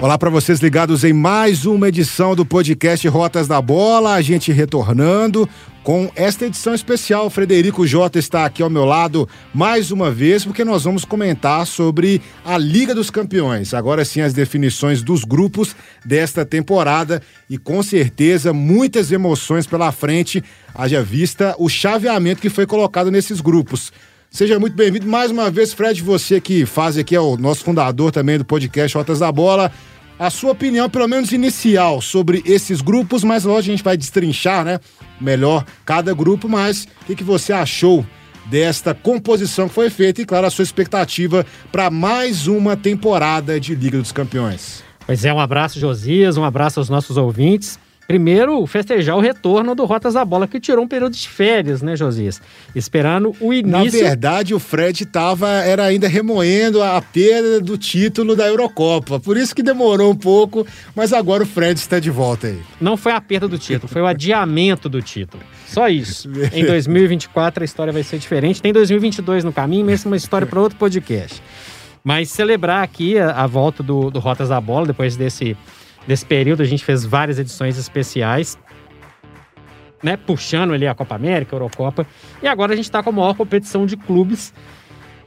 Olá para vocês ligados em mais uma edição do podcast Rotas da Bola. A gente retornando com esta edição especial. Frederico Jota está aqui ao meu lado mais uma vez, porque nós vamos comentar sobre a Liga dos Campeões. Agora sim, as definições dos grupos desta temporada e com certeza muitas emoções pela frente, haja vista o chaveamento que foi colocado nesses grupos. Seja muito bem-vindo mais uma vez, Fred, você que faz aqui, é o nosso fundador também do podcast Rotas da Bola. A sua opinião, pelo menos inicial, sobre esses grupos, mas logo a gente vai destrinchar, né? Melhor cada grupo, mas o que, que você achou desta composição que foi feita e, claro, a sua expectativa para mais uma temporada de Liga dos Campeões. Pois é, um abraço, Josias, um abraço aos nossos ouvintes. Primeiro, festejar o retorno do Rotas da Bola, que tirou um período de férias, né, Josias? Esperando o início. Na verdade, o Fred tava, era ainda remoendo a perda do título da Eurocopa. Por isso que demorou um pouco, mas agora o Fred está de volta aí. Não foi a perda do título, foi o adiamento do título. Só isso. em 2024 a história vai ser diferente. Tem 2022 no caminho, mas é uma história para outro podcast. Mas celebrar aqui a, a volta do, do Rotas da Bola, depois desse desse período, a gente fez várias edições especiais, né? Puxando ali a Copa América, a Eurocopa. E agora a gente está com a maior competição de clubes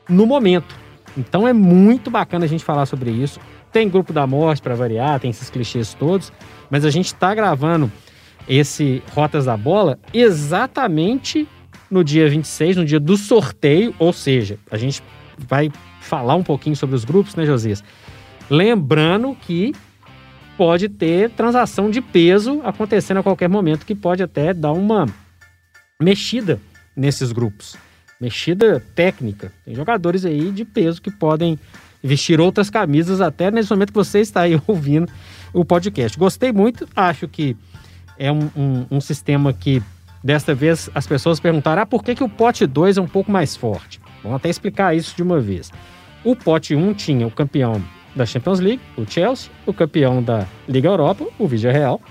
no momento. Então é muito bacana a gente falar sobre isso. Tem grupo da morte para variar, tem esses clichês todos, mas a gente está gravando esse Rotas da Bola exatamente no dia 26, no dia do sorteio, ou seja, a gente vai falar um pouquinho sobre os grupos, né, Josias? Lembrando que pode ter transação de peso acontecendo a qualquer momento, que pode até dar uma mexida nesses grupos. Mexida técnica. Tem jogadores aí de peso que podem vestir outras camisas até nesse momento que você está aí ouvindo o podcast. Gostei muito, acho que é um, um, um sistema que desta vez as pessoas perguntaram: ah, por que, que o pote 2 é um pouco mais forte? Vamos até explicar isso de uma vez. O pote 1 um tinha o campeão da Champions League, o Chelsea, o campeão da Liga Europa, o Real,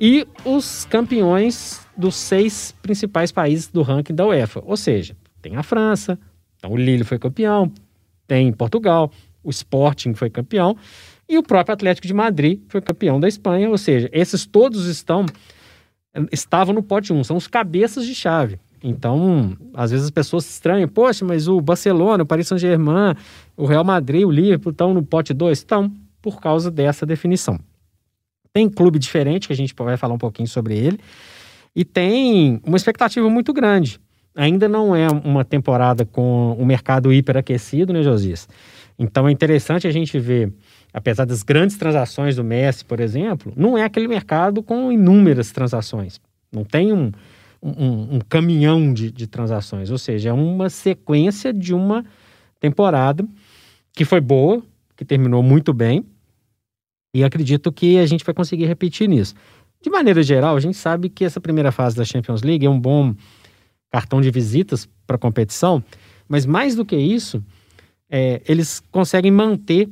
e os campeões dos seis principais países do ranking da UEFA. Ou seja, tem a França, então o Lille foi campeão, tem Portugal, o Sporting foi campeão e o próprio Atlético de Madrid foi campeão da Espanha. Ou seja, esses todos estão estavam no pote 1, são os cabeças de chave. Então, às vezes as pessoas se estranham, poxa, mas o Barcelona, o Paris Saint-Germain, o Real Madrid, o Liverpool estão no pote 2? Estão, por causa dessa definição. Tem clube diferente, que a gente vai falar um pouquinho sobre ele, e tem uma expectativa muito grande. Ainda não é uma temporada com o mercado hiperaquecido, né, Josias? Então é interessante a gente ver, apesar das grandes transações do Messi, por exemplo, não é aquele mercado com inúmeras transações. Não tem um, um, um caminhão de, de transações, ou seja, é uma sequência de uma temporada que foi boa, que terminou muito bem, e acredito que a gente vai conseguir repetir nisso. De maneira geral, a gente sabe que essa primeira fase da Champions League é um bom cartão de visitas para a competição, mas mais do que isso, é, eles conseguem manter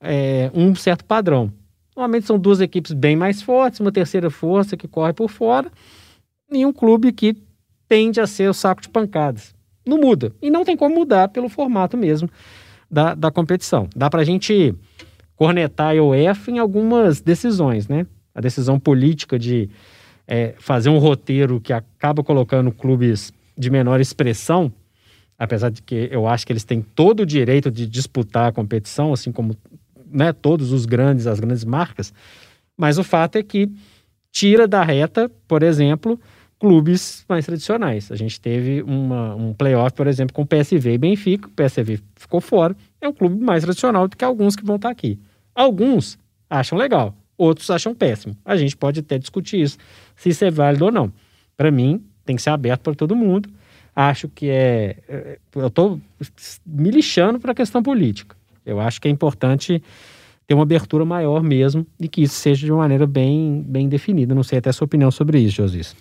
é, um certo padrão. Normalmente são duas equipes bem mais fortes, uma terceira força que corre por fora, e um clube que tende a ser o saco de pancadas. Não muda. E não tem como mudar pelo formato mesmo da, da competição. Dá para a gente cornetar a UEFA em algumas decisões, né? A decisão política de é, fazer um roteiro que acaba colocando clubes de menor expressão, apesar de que eu acho que eles têm todo o direito de disputar a competição, assim como né, todos os grandes, as grandes marcas, mas o fato é que tira da reta, por exemplo, clubes mais tradicionais. A gente teve uma, um playoff, por exemplo, com o PSV e Benfica. O PSV ficou fora. É um clube mais tradicional do que alguns que vão estar aqui. Alguns acham legal, outros acham péssimo. A gente pode até discutir isso, se isso é válido ou não. Para mim, tem que ser aberto para todo mundo. Acho que é. é eu estou me lixando para a questão política. Eu acho que é importante ter uma abertura maior mesmo e que isso seja de uma maneira bem, bem definida. Não sei até a sua opinião sobre isso, Josis.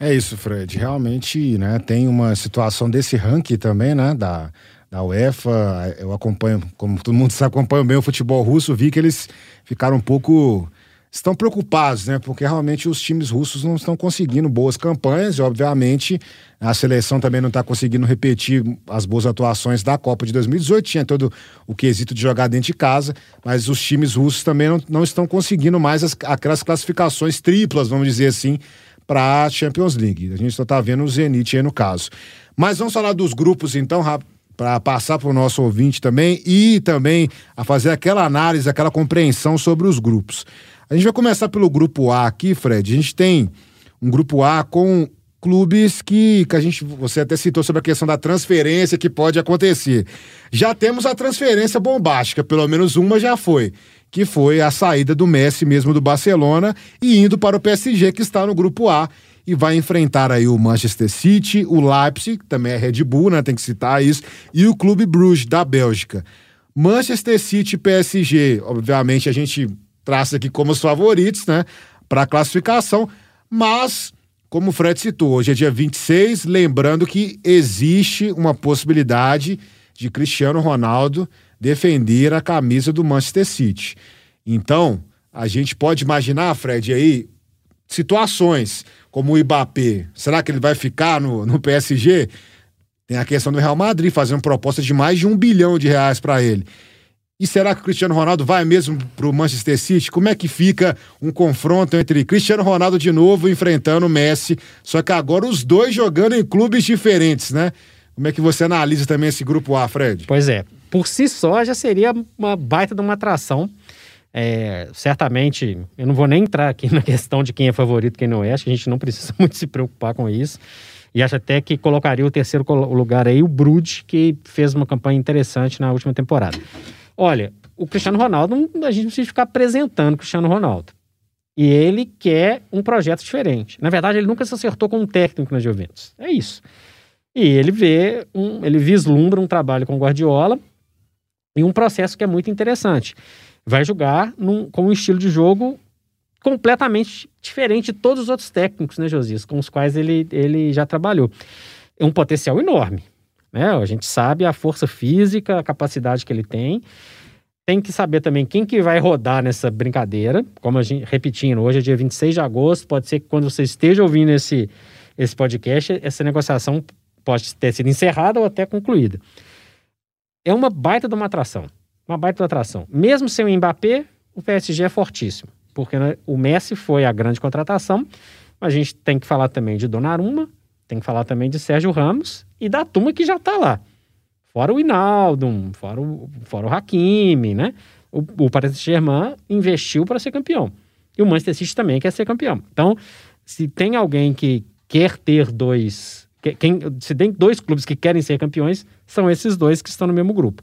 É isso, Fred. Realmente, né, tem uma situação desse ranking também, né, da, da UEFA. Eu acompanho, como todo mundo sabe, acompanho bem o futebol russo. Vi que eles ficaram um pouco estão preocupados, né? Porque realmente os times russos não estão conseguindo boas campanhas e, obviamente, a seleção também não está conseguindo repetir as boas atuações da Copa de 2018. Tinha todo o quesito de jogar dentro de casa, mas os times russos também não, não estão conseguindo mais as, aquelas classificações triplas, vamos dizer assim, para a Champions League. A gente só está vendo o Zenit aí no caso. Mas vamos falar dos grupos então, para passar para o nosso ouvinte também e também a fazer aquela análise, aquela compreensão sobre os grupos. A gente vai começar pelo grupo A aqui, Fred. A gente tem um grupo A com clubes que, que a gente, você até citou sobre a questão da transferência que pode acontecer. Já temos a transferência bombástica, pelo menos uma já foi, que foi a saída do Messi mesmo do Barcelona e indo para o PSG que está no grupo A e vai enfrentar aí o Manchester City, o Leipzig, que também é Red Bull, né, tem que citar isso, e o Clube Bruges da Bélgica. Manchester City PSG, obviamente a gente traça aqui como os favoritos, né, para a classificação, mas como o Fred citou, hoje é dia 26, lembrando que existe uma possibilidade de Cristiano Ronaldo defender a camisa do Manchester City. Então, a gente pode imaginar, Fred, aí, situações como o Ibapê. Será que ele vai ficar no, no PSG? Tem a questão do Real Madrid fazendo proposta de mais de um bilhão de reais para ele. E será que o Cristiano Ronaldo vai mesmo para o Manchester City? Como é que fica um confronto entre Cristiano Ronaldo de novo enfrentando o Messi? Só que agora os dois jogando em clubes diferentes, né? Como é que você analisa também esse grupo A, Fred? Pois é, por si só já seria uma baita de uma atração. É, certamente, eu não vou nem entrar aqui na questão de quem é favorito e quem não é, acho que a gente não precisa muito se preocupar com isso. E acho até que colocaria o terceiro lugar aí, o Brude, que fez uma campanha interessante na última temporada. Olha, o Cristiano Ronaldo, a gente não precisa ficar apresentando o Cristiano Ronaldo. E ele quer um projeto diferente. Na verdade, ele nunca se acertou com um técnico na Juventus. É isso. E ele vê, um, ele vislumbra um trabalho com o Guardiola e um processo que é muito interessante. Vai jogar num, com um estilo de jogo completamente diferente de todos os outros técnicos, né, Josias, com os quais ele, ele já trabalhou. É um potencial enorme. Né? A gente sabe a força física, a capacidade que ele tem. Tem que saber também quem que vai rodar nessa brincadeira. Como a gente, repetindo, hoje é dia 26 de agosto, pode ser que quando você esteja ouvindo esse, esse podcast, essa negociação pode ter sido encerrada ou até concluída. É uma baita de uma atração. Uma baita de uma atração. Mesmo sem o Mbappé, o PSG é fortíssimo. Porque né, o Messi foi a grande contratação. A gente tem que falar também de Donnarumma, tem que falar também de Sérgio Ramos e da turma que já está lá. Fora o Inaldo, fora o, fora o Hakimi, né? O, o Paris Saint-Germain investiu para ser campeão. E o Manchester City também quer ser campeão. Então, se tem alguém que quer ter dois... Quem, se tem dois clubes que querem ser campeões, são esses dois que estão no mesmo grupo.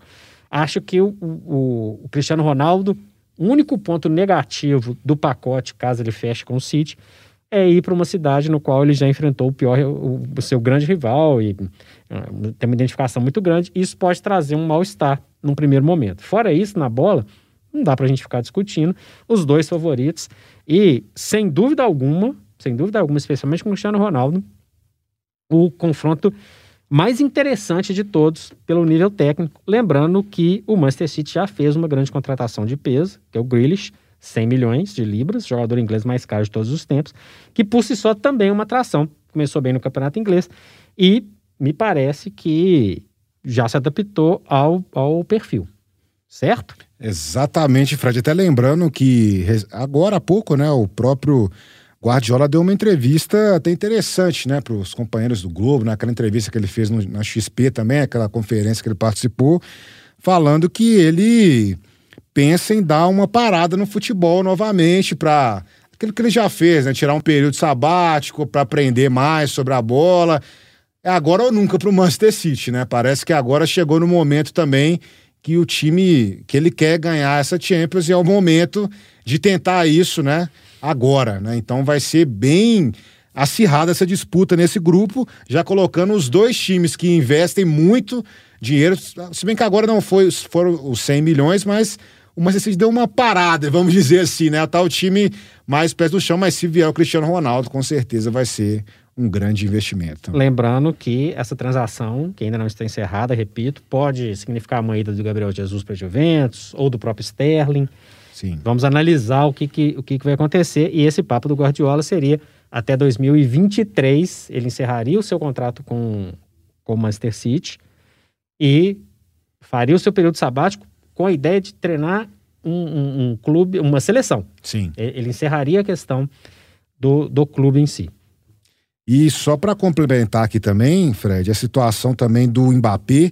Acho que o, o, o Cristiano Ronaldo, o único ponto negativo do pacote, caso ele feche com o City, é ir para uma cidade no qual ele já enfrentou o pior, o, o seu grande rival e uh, tem uma identificação muito grande. Isso pode trazer um mal-estar num primeiro momento. Fora isso, na bola, não dá para a gente ficar discutindo os dois favoritos e sem dúvida alguma, sem dúvida alguma, especialmente com o Cristiano Ronaldo, o confronto mais interessante de todos pelo nível técnico, lembrando que o Manchester City já fez uma grande contratação de peso, que é o Grealish, 100 milhões de libras, jogador inglês mais caro de todos os tempos, que por si só também é uma atração. Começou bem no campeonato inglês e me parece que já se adaptou ao, ao perfil, certo? Exatamente, Fred. Até lembrando que agora há pouco, né, o próprio Guardiola deu uma entrevista até interessante, né, para os companheiros do Globo, naquela entrevista que ele fez no, na XP também, aquela conferência que ele participou, falando que ele pensa em dar uma parada no futebol novamente para aquilo que ele já fez, né? Tirar um período sabático para aprender mais sobre a bola. É agora ou nunca para o Manchester City, né? Parece que agora chegou no momento também que o time que ele quer ganhar essa Champions e é o momento de tentar isso, né? Agora, né? Então vai ser bem acirrada essa disputa nesse grupo, já colocando os dois times que investem muito dinheiro, se bem que agora não foi, foram os 100 milhões, mas o Manchester City deu uma parada, vamos dizer assim, né? Tá o time mais perto do chão, mas se vier o Cristiano Ronaldo, com certeza vai ser um grande investimento. Lembrando que essa transação, que ainda não está encerrada, repito, pode significar uma ida do Gabriel Jesus para a Juventus ou do próprio Sterling. Sim. Vamos analisar o que, que, o que, que vai acontecer. E esse papo do Guardiola seria até 2023, ele encerraria o seu contrato com, com o Manchester City e faria o seu período sabático com a ideia de treinar um, um, um clube, uma seleção. Sim. Ele encerraria a questão do, do clube em si. E só para complementar aqui também, Fred, a situação também do Mbappé,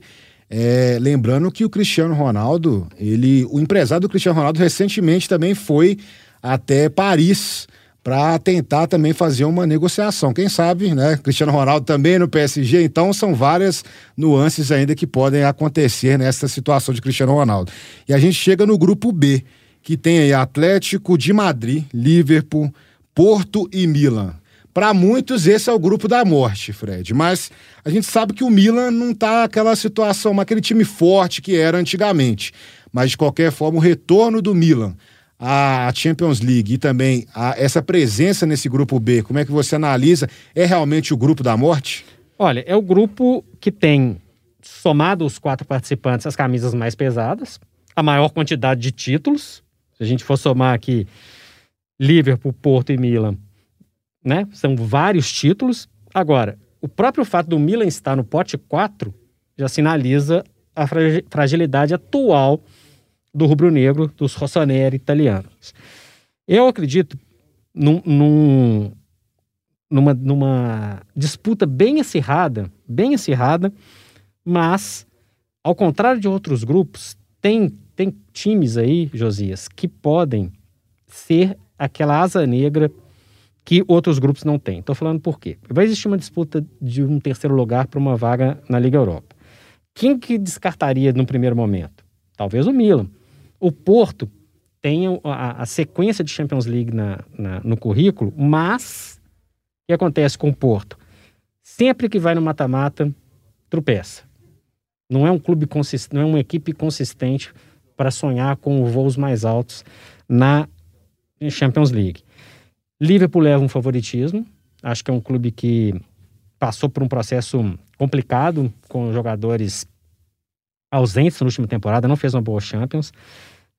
é, lembrando que o Cristiano Ronaldo, ele, o empresário do Cristiano Ronaldo recentemente também foi até Paris para tentar também fazer uma negociação. Quem sabe, né? Cristiano Ronaldo também no PSG, então são várias nuances ainda que podem acontecer nessa situação de Cristiano Ronaldo. E a gente chega no grupo B, que tem aí Atlético de Madrid, Liverpool, Porto e Milan. Para muitos, esse é o grupo da morte, Fred. Mas a gente sabe que o Milan não tá aquela situação, aquele time forte que era antigamente. Mas, de qualquer forma, o retorno do Milan à Champions League e também essa presença nesse grupo B, como é que você analisa? É realmente o grupo da morte? Olha, é o grupo que tem, somado os quatro participantes, as camisas mais pesadas, a maior quantidade de títulos. Se a gente for somar aqui Liverpool, Porto e Milan, né? São vários títulos. Agora, o próprio fato do Milan estar no pote 4 já sinaliza a fragilidade atual do rubro-negro, dos rossoneri italianos. Eu acredito num, num, numa, numa disputa bem acirrada, bem acirrada, mas, ao contrário de outros grupos, tem, tem times aí, Josias, que podem ser aquela asa negra que outros grupos não têm. Estou falando por quê? Vai existir uma disputa de um terceiro lugar para uma vaga na Liga Europa. Quem que descartaria no primeiro momento? Talvez o Milan. O Porto tem a, a sequência de Champions League na, na, no currículo, mas o que acontece com o Porto? Sempre que vai no mata-mata, tropeça. Não é um clube consistente, não é uma equipe consistente para sonhar com voos mais altos na Champions League. Liverpool leva um favoritismo. Acho que é um clube que passou por um processo complicado com jogadores ausentes na última temporada, não fez uma boa Champions.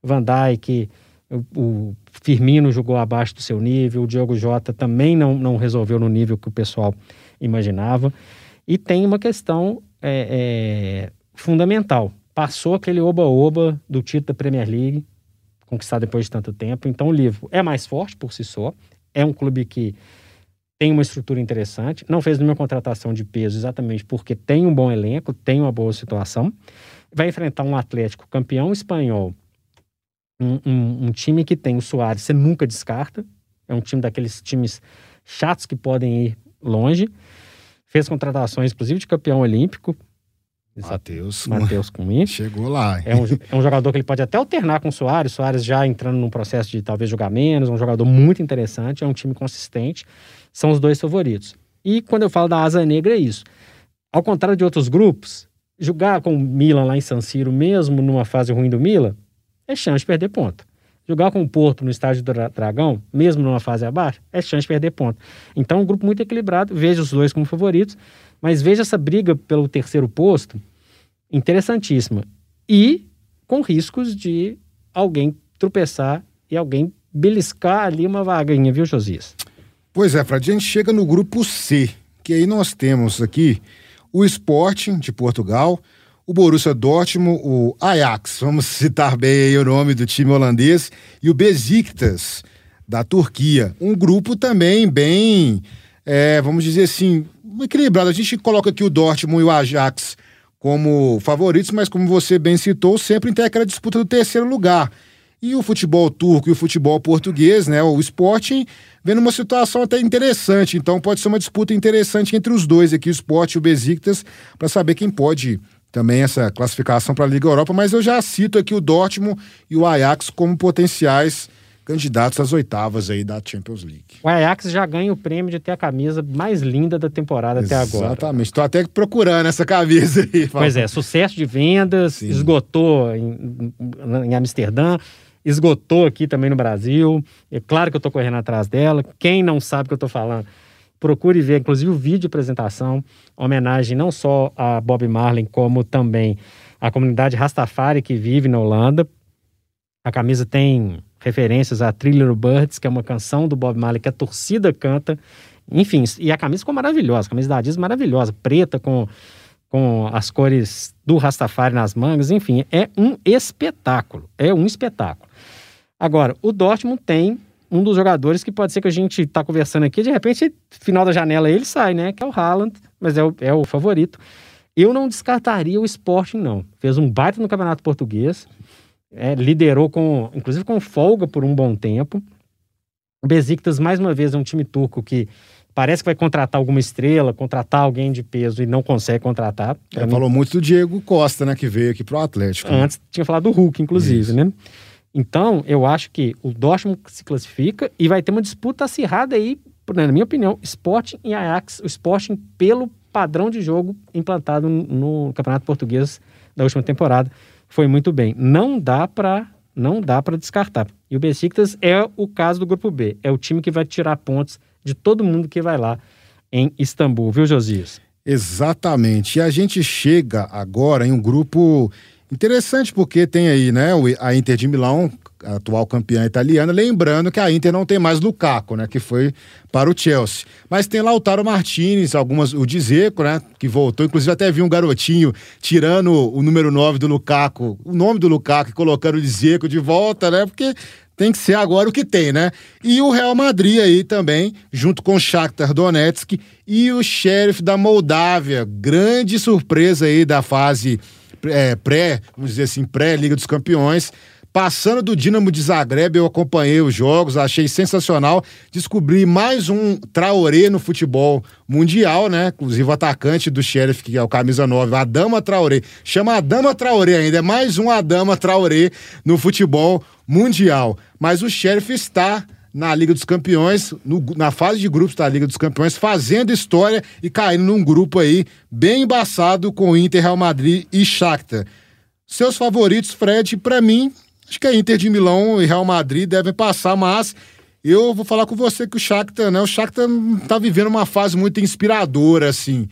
Van Dijk, o Firmino jogou abaixo do seu nível, o Diogo Jota também não, não resolveu no nível que o pessoal imaginava. E tem uma questão é, é, fundamental. Passou aquele oba-oba do título da Premier League, conquistado depois de tanto tempo. Então o Liverpool é mais forte por si só, é um clube que tem uma estrutura interessante, não fez nenhuma contratação de peso exatamente porque tem um bom elenco, tem uma boa situação. Vai enfrentar um Atlético campeão espanhol, um, um, um time que tem o Soares, você nunca descarta. É um time daqueles times chatos que podem ir longe. Fez contratações, inclusive, de campeão olímpico. Matheus. Matheus Cunha. Chegou lá. É um, é um, jogador que ele pode até alternar com o Soares. Soares já entrando num processo de talvez jogar menos. Um jogador muito interessante. É um time consistente. São os dois favoritos. E quando eu falo da asa negra, é isso. Ao contrário de outros grupos, jogar com o Milan lá em San Siro, mesmo numa fase ruim do Milan, é chance de perder ponto. Jogar com o Porto no estádio do Dragão, mesmo numa fase abaixo, é chance de perder ponto. Então, um grupo muito equilibrado. Vejo os dois como favoritos. Mas veja essa briga pelo terceiro posto, interessantíssima. E com riscos de alguém tropeçar e alguém beliscar ali uma vaguinha, viu, Josias? Pois é, Fred, a gente chega no grupo C, que aí nós temos aqui o Sporting de Portugal, o Borussia Dortmund, o Ajax, vamos citar bem aí o nome do time holandês, e o Besiktas da Turquia. Um grupo também bem, é, vamos dizer assim, equilibrado. A gente coloca aqui o Dortmund e o Ajax como favoritos, mas como você bem citou, sempre tem aquela disputa do terceiro lugar. E o futebol turco e o futebol português, né, o Sporting, vendo uma situação até interessante. Então pode ser uma disputa interessante entre os dois aqui, o Sport e o Besiktas, para saber quem pode também essa classificação para a Liga Europa. Mas eu já cito aqui o Dortmund e o Ajax como potenciais candidatos às oitavas aí da Champions League. O Ajax já ganha o prêmio de ter a camisa mais linda da temporada Exatamente. até agora. Exatamente. Estou até procurando essa camisa aí. Pois é, sucesso de vendas, Sim. esgotou em, em Amsterdã, esgotou aqui também no Brasil. É claro que eu estou correndo atrás dela. Quem não sabe o que eu estou falando, procure ver, inclusive, o vídeo de apresentação, homenagem não só a Bob Marley, como também a comunidade Rastafari que vive na Holanda. A camisa tem referências a Thriller Birds, que é uma canção do Bob Marley que a torcida canta. Enfim, e a camisa ficou maravilhosa, a camisa da Adidas maravilhosa, preta com, com as cores do Rastafari nas mangas, enfim, é um espetáculo, é um espetáculo. Agora, o Dortmund tem um dos jogadores que pode ser que a gente está conversando aqui, de repente, final da janela ele sai, né? Que é o Haaland, mas é o, é o favorito. Eu não descartaria o Sporting, não. Fez um baita no Campeonato Português, é, liderou com, inclusive com folga por um bom tempo. O Besiktas, mais uma vez, é um time turco que parece que vai contratar alguma estrela, contratar alguém de peso e não consegue contratar. É, falou muito do Diego Costa, né, que veio aqui pro Atlético. Né? Antes tinha falado do Hulk, inclusive, Isso. né? Então, eu acho que o Dortmund se classifica e vai ter uma disputa acirrada aí, na minha opinião, Sporting e Ajax, o Sporting pelo padrão de jogo implantado no Campeonato Português da última temporada. Foi muito bem. Não dá para não dá para descartar. E o Besiktas é o caso do grupo B, é o time que vai tirar pontos de todo mundo que vai lá em Istambul, viu, Josias? Exatamente. E a gente chega agora em um grupo Interessante porque tem aí, né, a Inter de Milão, atual campeã italiana, lembrando que a Inter não tem mais Lukaku, né, que foi para o Chelsea. Mas tem Lautaro Martinez, algumas o Dzeko, né, que voltou, inclusive até vi um garotinho tirando o número 9 do Lukaku, o nome do Lukaku e colocando o Dzeko de volta, né? Porque tem que ser agora o que tem, né? E o Real Madrid aí também, junto com o Shakhtar Donetsk e o Sheriff da Moldávia, grande surpresa aí da fase é, pré, vamos dizer assim, pré-Liga dos Campeões. Passando do Dinamo de Zagreb, eu acompanhei os jogos, achei sensacional. Descobri mais um Traoré no futebol mundial, né? Inclusive o atacante do Sheriff, que é o camisa 9, Adama Traoré. Chama Adama Traoré ainda, é mais um Adama Traoré no futebol mundial. Mas o Sheriff está na Liga dos Campeões, no, na fase de grupos da Liga dos Campeões, fazendo história e caindo num grupo aí bem embaçado com Inter, Real Madrid e Shakhtar. Seus favoritos, Fred, para mim, acho que a Inter de Milão e Real Madrid devem passar, mas eu vou falar com você que o Shakhtar, né, o Shakhtar tá vivendo uma fase muito inspiradora assim,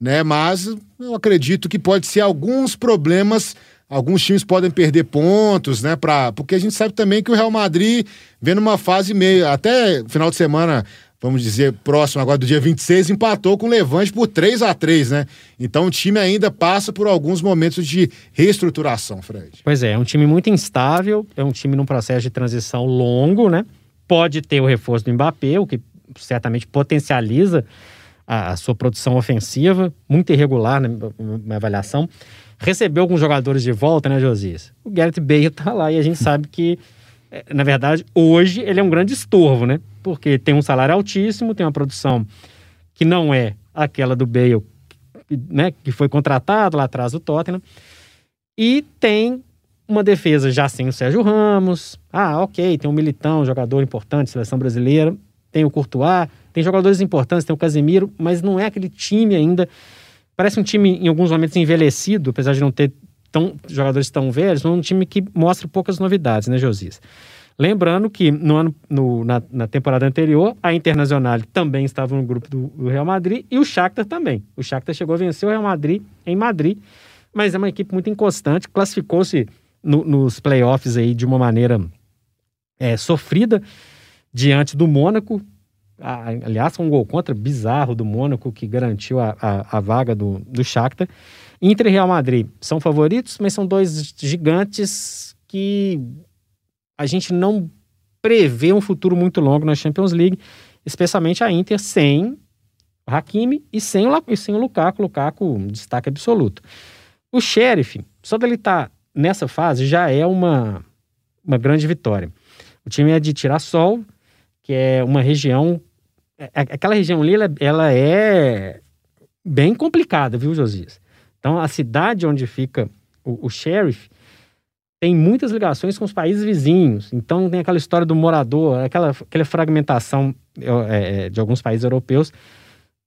né? Mas eu acredito que pode ser alguns problemas alguns times podem perder pontos, né? Pra, porque a gente sabe também que o Real Madrid vem numa fase meio. Até final de semana, vamos dizer, próximo agora do dia 26, empatou com o Levante por 3 a 3 né? Então o time ainda passa por alguns momentos de reestruturação, Fred. Pois é, é um time muito instável, é um time num processo de transição longo, né? Pode ter o reforço do Mbappé, o que certamente potencializa a, a sua produção ofensiva, muito irregular na minha avaliação recebeu alguns jogadores de volta, né, Josias? O Gareth Bale tá lá e a gente sabe que, eh, na verdade, hoje ele é um grande estorvo, né? Porque tem um salário altíssimo, tem uma produção que não é aquela do Bale, né, que foi contratado lá atrás do Tottenham, e tem uma defesa já sem o Sérgio Ramos. Ah, ok, tem um Militão, jogador importante, seleção brasileira, tem o Courtois, tem jogadores importantes, tem o Casemiro, mas não é aquele time ainda Parece um time, em alguns momentos, envelhecido, apesar de não ter tão, jogadores tão velhos, mas um time que mostra poucas novidades, né, Josias? Lembrando que no ano, no, na, na, temporada anterior, a Internacional também estava no grupo do, do, Real Madrid e o Shakhtar também. O Shakhtar chegou a vencer o Real Madrid em Madrid, mas é uma equipe muito inconstante, classificou-se no, nos playoffs aí de uma maneira é, sofrida diante do Mônaco, aliás, com um gol contra bizarro do Mônaco, que garantiu a, a, a, vaga do, do Shakhtar. Inter e Real Madrid são favoritos, mas são dois gigantes que a gente não prevê um futuro muito longo na Champions League, especialmente a Inter sem o Hakimi e sem o, e sem o Lukaku. Lukaku, destaque absoluto. O Sheriff, só dele estar tá nessa fase, já é uma, uma grande vitória. O time é de Tirassol, que é uma região é, é, aquela região ali, ela, ela é bem complicada, viu, Josias? Então, a cidade onde fica o, o sheriff tem muitas ligações com os países vizinhos. Então, tem aquela história do morador, aquela, aquela fragmentação é, é, de alguns países europeus.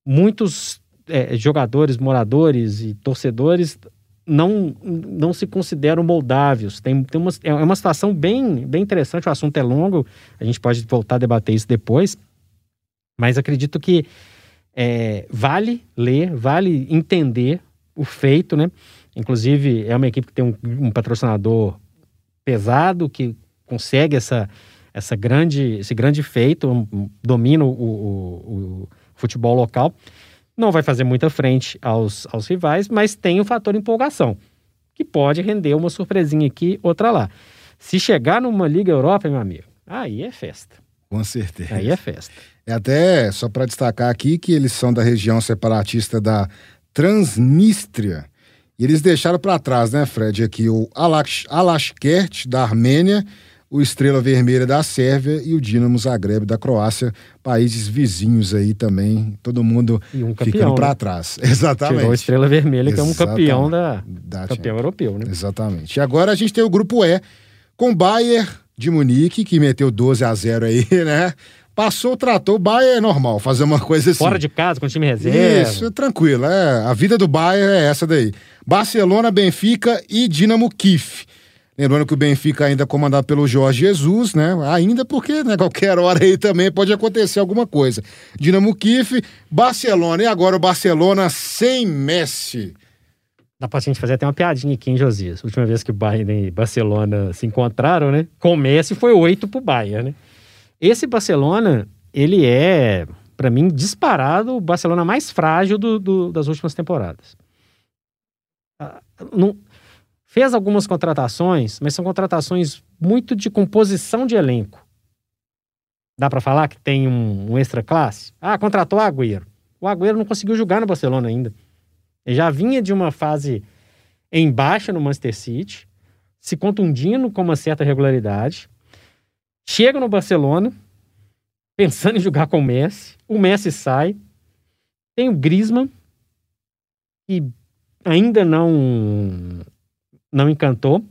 Muitos é, jogadores, moradores e torcedores não, não se consideram moldávios. Tem, tem uma, é uma situação bem, bem interessante, o assunto é longo, a gente pode voltar a debater isso depois. Mas acredito que É, vale ler, vale entender o feito, né? Inclusive, é uma equipe que tem um, um patrocinador pesado, que consegue essa, essa grande, esse grande feito, um, domina o, o, o, futebol local. Não vai fazer muita frente aos, aos rivais, mas tem o fator empolgação, que pode render uma surpresinha aqui, outra lá. Se chegar numa Liga Europa, meu amigo, aí é festa. Com certeza. Aí é festa. É até só para destacar aqui que eles são da região separatista da Transnistria. E eles deixaram para trás, né, Fred, aqui o Alashkert da Armênia, o Estrela Vermelha da Sérvia e o Dinamo Zagreb da Croácia, países vizinhos aí também, todo mundo um campeão, ficando para né? trás. Exatamente. Tirou a Estrela Vermelha, que é um campeão da, da campeão europeu, né? Exatamente. E agora a gente tem o grupo E com Bayern de Munique, que meteu 12 a 0 aí, né? Passou, tratou, o Bayern é normal, fazer uma coisa assim. Fora de casa, com o time reserva. Isso, tranquilo. É, a vida do Bayern é essa daí. Barcelona, Benfica e Dinamo Kiev. Lembrando que o Benfica ainda é comandado pelo Jorge Jesus, né? Ainda porque, né, qualquer hora aí também pode acontecer alguma coisa. Dinamo Kiev, Barcelona. E agora o Barcelona sem Messi. Dá pra gente fazer até uma piadinha aqui, hein, Josias? Última vez que o Bayern e Barcelona se encontraram, né? Com Messi foi oito pro Bayern, né? Esse Barcelona, ele é, para mim, disparado o Barcelona mais frágil do, do, das últimas temporadas. Ah, não, fez algumas contratações, mas são contratações muito de composição de elenco. Dá para falar que tem um, um, extra classe? Ah, contratou o Agüero. O Agüero não conseguiu jogar no Barcelona ainda. Ele já vinha de uma fase em baixa no Manchester City, se contundindo com uma certa regularidade. Chega no Barcelona, pensando em jogar com o Messi. O Messi sai. Tem o Griezmann, que ainda não, não encantou.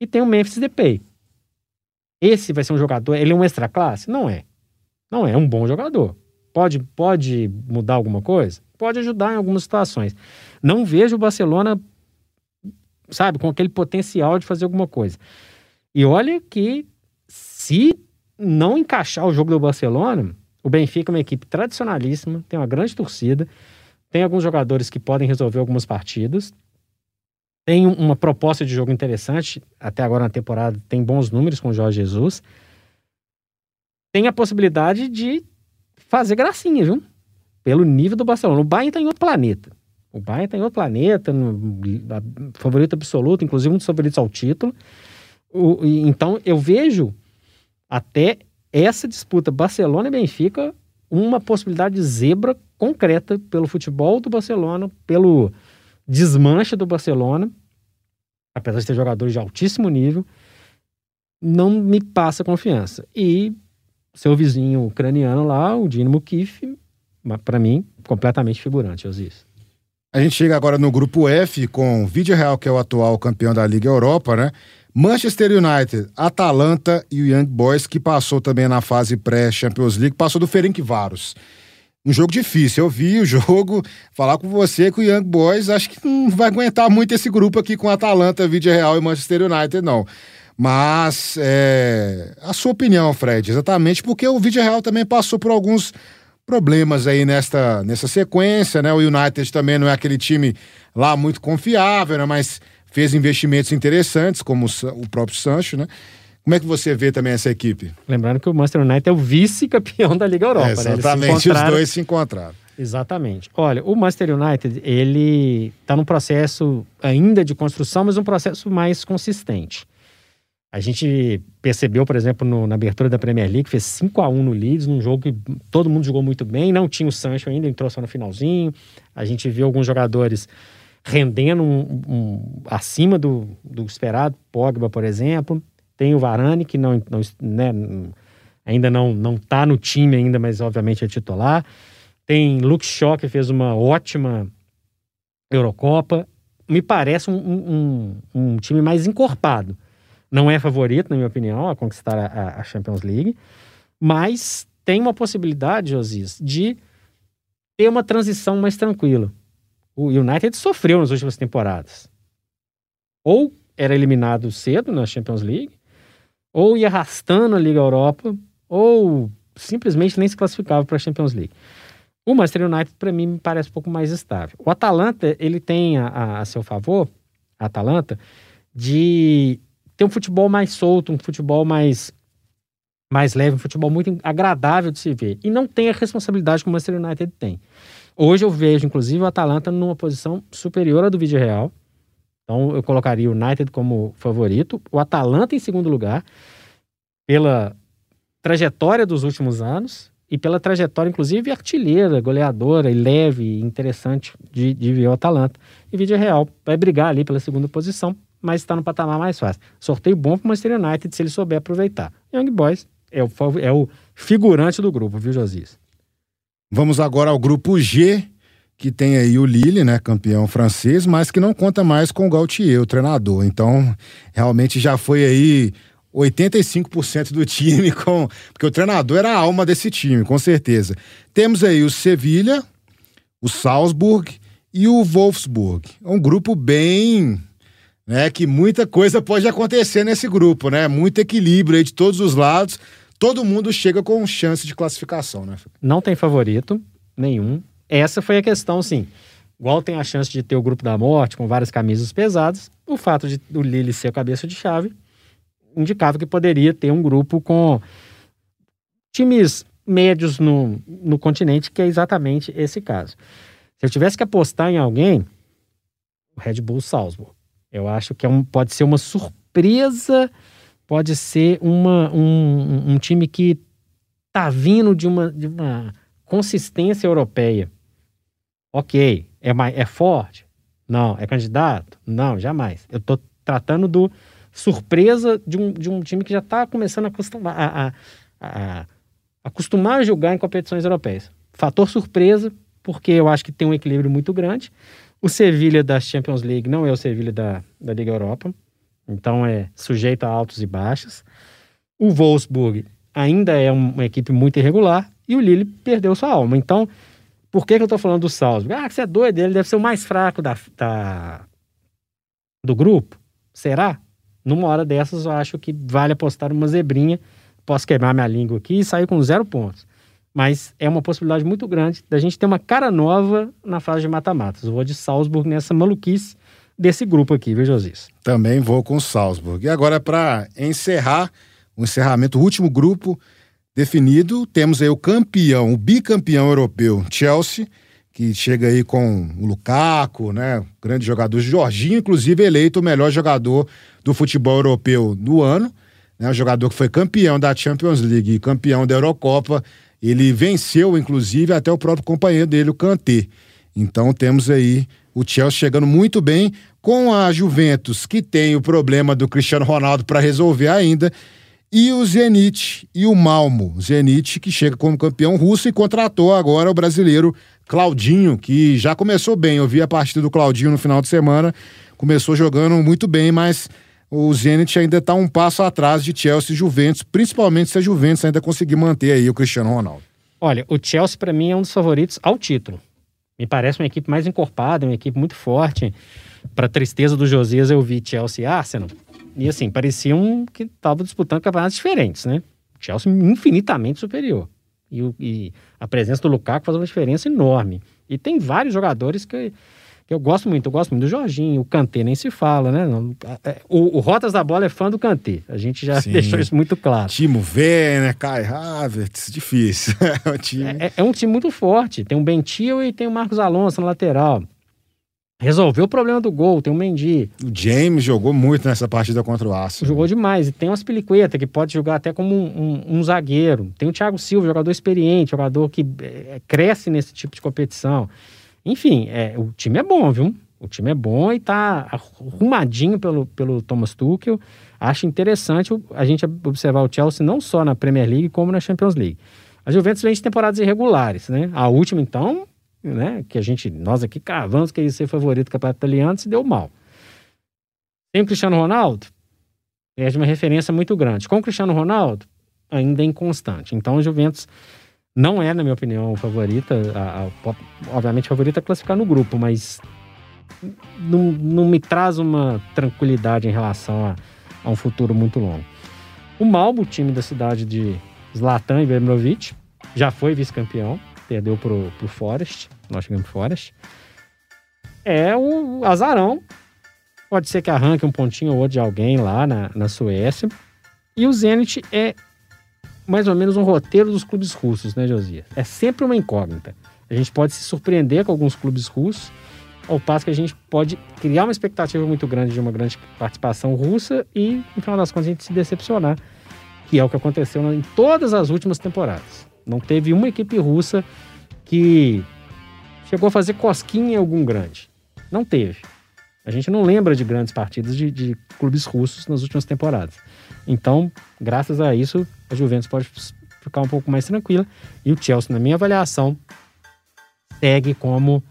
E tem o Memphis Depay. Esse vai ser um jogador. Ele é um extra classe? Não é. Não é, é um bom jogador. Pode, pode mudar alguma coisa? Pode ajudar em algumas situações. Não vejo o Barcelona, sabe, com aquele potencial de fazer alguma coisa. E olha que se não encaixar o jogo do Barcelona, o Benfica é uma equipe tradicionalíssima, tem uma grande torcida, tem alguns jogadores que podem resolver algumas partidas, tem uma proposta de jogo interessante, até agora na temporada tem bons números com o Jorge Jesus. Tem a possibilidade de fazer gracinha, viu? Pelo nível do Barcelona. O Bayern está em outro planeta. O Bayern está em outro planeta, no, favorito absoluto, inclusive um dos favoritos ao título. O, então eu vejo até essa disputa Barcelona e Benfica uma possibilidade de zebra concreta pelo futebol do Barcelona, pelo desmanche do Barcelona, apesar de ter jogadores de altíssimo nível, não me passa confiança. E seu vizinho ucraniano lá, o Dinamo Kiev, para mim, completamente figurante, Osiris. A gente chega agora no grupo F com o Vídeo Real, que é o atual campeão da Liga Europa, né? Manchester United, Atalanta e o Young Boys, que passou também na fase pré-Champions League, passou do Ferencváros. Um jogo difícil. Eu vi o jogo, falar com você que o Young Boys acho que não vai aguentar muito esse grupo aqui com Atalanta, Vídeo Real e Manchester United, não. Mas é, a sua opinião, Fred, exatamente porque o Vídeo Real também passou por alguns problemas aí nesta, nessa sequência, né? O United também não é aquele time lá muito confiável, né? Mas fez investimentos interessantes, como o próprio Sancho, né? Como é que você vê também essa equipe? Lembrando que o Manchester United é o vice-campeão da Liga Europa, é, exatamente, né? os dois se encontraram. Exatamente. Olha, o Manchester United, ele está num processo ainda de construção, mas um processo mais consistente. A gente percebeu, por exemplo, no, na abertura da Premier League, fez 5 a 1 no Leeds, num jogo que todo mundo jogou muito bem, não tinha o Sancho ainda, entrou só no finalzinho. A gente viu alguns jogadores rendendo um, um, acima do, do esperado, Pogba, por exemplo. Tem o Varane, que não, não né, ainda não não está no time ainda, mas obviamente é titular. Tem Luke Shaw, que fez uma ótima Eurocopa. Me parece um, um, um, time mais encorpado. Não é favorito, na minha opinião, a conquistar a, a Champions League, mas tem uma possibilidade, Josias, de ter uma transição mais tranquila o United sofreu nas últimas temporadas. Ou era eliminado cedo na Champions League, ou ia arrastando a Liga Europa, ou simplesmente nem se classificava para a Champions League. O Manchester United, para mim, me parece um pouco mais estável. O Atalanta, ele tem a, a, a seu favor, a Atalanta, de ter um futebol mais solto, um futebol mais, mais leve, um futebol muito agradável de se ver. E não tem a responsabilidade que o Manchester United tem. Hoje eu vejo, inclusive, o Atalanta numa posição superior à do vídeo real. Então eu colocaria o United como favorito, o Atalanta em segundo lugar, pela trajetória dos últimos anos e pela trajetória, inclusive, artilheira, goleadora e leve, interessante de, de ver o Atalanta. E vídeo real vai brigar ali pela segunda posição, mas está no patamar mais fácil. Sorteio bom para o Manchester United se ele souber aproveitar. Young Boys é o, é o figurante do grupo, viu, Josias? Vamos agora ao grupo G, que tem aí o Lille, né, campeão francês, mas que não conta mais com o Gautier, o treinador. Então, realmente já foi aí 85% do time com. Porque o treinador era a alma desse time, com certeza. Temos aí o Sevilha, o Salzburg e o Wolfsburg. É um grupo bem. Né, que muita coisa pode acontecer nesse grupo, né? Muito equilíbrio de todos os lados. Todo mundo chega com chance de classificação, né? Não tem favorito nenhum. Essa foi a questão, sim. Igual tem a chance de ter o grupo da morte com várias camisas pesadas, o fato de o Lille ser a cabeça de chave indicava que poderia ter um grupo com times médios no, no continente, que é exatamente esse caso. Se eu tivesse que apostar em alguém, o Red Bull Salzburg. Eu acho que é um, pode ser uma surpresa, pode ser uma, um, um time que tá vindo de uma, de uma consistência europeia. Ok, é, é forte? Não. É candidato? Não, jamais. Eu tô tratando do surpresa de um, de um time que já está começando a acostumar a, a, a, acostumar a jogar em competições europeias. Fator surpresa, porque eu acho que tem um equilíbrio muito grande. O Sevilha da Champions League não é o Sevilha da, da Liga Europa, então é sujeito a altos e baixos. O Wolfsburg ainda é uma equipe muito irregular e o Lille perdeu sua alma. Então, por que, que eu estou falando do Salzburg? Ah, você é doido, ele deve ser o mais fraco da, da do grupo. Será? numa hora dessas, eu acho que vale apostar uma zebrinha. Posso queimar minha língua aqui e sair com zero pontos. Mas é uma possibilidade muito grande da gente ter uma cara nova na fase de mata-matas. Eu vou de Salzburg nessa maluquice desse grupo aqui, viu, Josias? Também vou com Salzburg. E agora, para encerrar, o encerramento, o último grupo definido, temos aí o campeão, o bicampeão europeu, Chelsea, que chega aí com o Lukaku, né? Grande jogador. Jorginho, inclusive, eleito o melhor jogador do futebol europeu do ano. Né? O jogador que foi campeão da Champions League e campeão da Eurocopa. Ele venceu, inclusive, até o próprio companheiro dele, o Kanté. Então temos aí o Chelsea chegando muito bem com a Juventus, que tem o problema do Cristiano Ronaldo para resolver ainda, e o Zenit e o Malmo. Zenit que chega como campeão russo e contratou agora o brasileiro Claudinho, que já começou bem. Eu vi a partida do Claudinho no final de semana, começou jogando muito bem, mas o Zenit ainda está um passo atrás de Chelsea e Juventus, principalmente se a Juventus ainda conseguir manter aí o Cristiano Ronaldo. Olha, o Chelsea para mim é um dos favoritos ao título. Me parece uma equipe mais encorpada, uma equipe muito forte. Para tristeza do Josias, eu vi Chelsea e Arsenal. E assim, pareciam que estavam disputando campeonatos diferentes, né? Chelsea infinitamente superior. E, e, a presença do Lukaku faz uma diferença enorme. E tem vários jogadores que eu gosto muito, eu gosto muito do Jorginho, o Kanté nem se fala, né? É, o, o Rotas da Bola é fã do Kanté, a gente já Sim. deixou isso muito claro. Timo Werner, Kai Havertz, difícil. é, um time... É, é, um time muito forte, tem o Bentil e tem o Marcos Alonso na lateral. Resolveu o problema do gol, tem o Mendy. O James jogou muito nessa partida contra o Aço. Jogou demais. E tem o Aspilicueta, que pode jogar até como um, um, um, zagueiro. Tem o Thiago Silva, jogador experiente, jogador que é, cresce nesse tipo de competição. Enfim, é, o time é bom, viu? O time é bom e tá arrumadinho pelo, pelo Thomas Tuchel. Acho interessante a gente observar o Chelsea não só na Premier League, como na Champions League. A Juventus vem de temporadas irregulares, né? A última, então, né? Que a gente, nós aqui cravamos que ia ser favorito campeonato italiano, se deu mal. Sem o Cristiano Ronaldo, perde uma referência muito grande. Com o Cristiano Ronaldo, ainda é inconstante. Então, a Juventus não é, na minha opinião, favorita. A, a, obviamente, a favorita é classificar no grupo, mas não, não me traz uma tranquilidade em relação a, a um futuro muito longo. O Malmo, time da cidade de Zlatan Ibrahimovic, já foi vice-campeão. perdeu pro, pro Forest, Nottingham Forest. É o azarão. Pode ser que arranque um pontinho ou outro de alguém lá na, na Suécia. E o Zenit é mais ou menos um roteiro dos clubes russos, né, Josias? É sempre uma incógnita. A gente pode se surpreender com alguns clubes russos, ao passo que a gente pode criar uma expectativa muito grande de uma grande participação russa e, no final das contas, a gente se decepcionar, que é o que aconteceu em todas as últimas temporadas. Não teve uma equipe russa que chegou a fazer cosquinha em algum grande. Não teve. A gente não lembra de grandes partidas de, de clubes russos nas últimas temporadas. Então, graças a isso, a Juventus pode ficar um pouco mais tranquila. E o Chelsea, na minha avaliação, segue como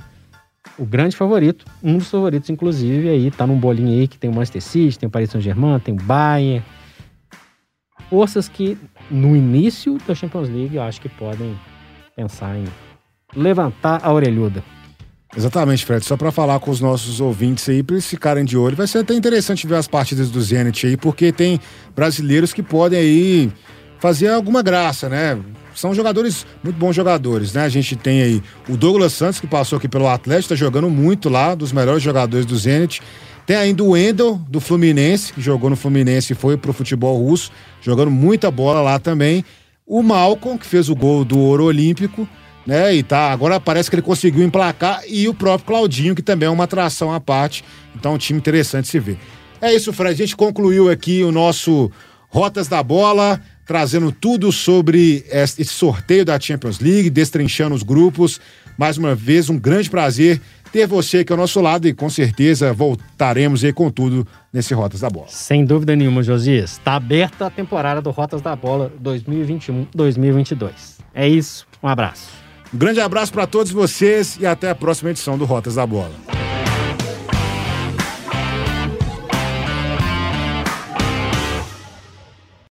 o grande favorito, um dos favoritos, inclusive, aí tá num bolinho aí que tem o Manchester City, tem o Paris Saint-Germain, tem o Bayern. Forças que no início da Champions League eu acho que podem pensar em levantar a orelhuda. Exatamente, Fred. Só para falar com os nossos ouvintes aí, para eles ficarem de olho, vai ser até interessante ver as partidas do Zenit aí, porque tem brasileiros que podem aí fazer alguma graça, né? São jogadores, muito bons jogadores, né? A gente tem aí o Douglas Santos, que passou aqui pelo Atlético, tá jogando muito lá, dos melhores jogadores do Zenit. Tem ainda o Wendel, do Fluminense, que jogou no Fluminense e foi pro futebol russo, jogando muita bola lá também. O Malcolm, que fez o gol do Ouro Olímpico, né? E tá, agora parece que ele conseguiu emplacar. E o próprio Claudinho, que também é uma atração à parte. Então, um time interessante se ver. É isso, Fred. A gente concluiu aqui o nosso Rotas da Bola trazendo tudo sobre esse sorteio da Champions League, destrinchando os grupos. Mais uma vez, um grande prazer ter você aqui ao nosso lado e com certeza voltaremos aí com tudo nesse Rotas da Bola. Sem dúvida nenhuma, Josias. Está aberta a temporada do Rotas da Bola 2021-2022. É isso. Um abraço. Um grande abraço para todos vocês e até a próxima edição do Rotas da Bola.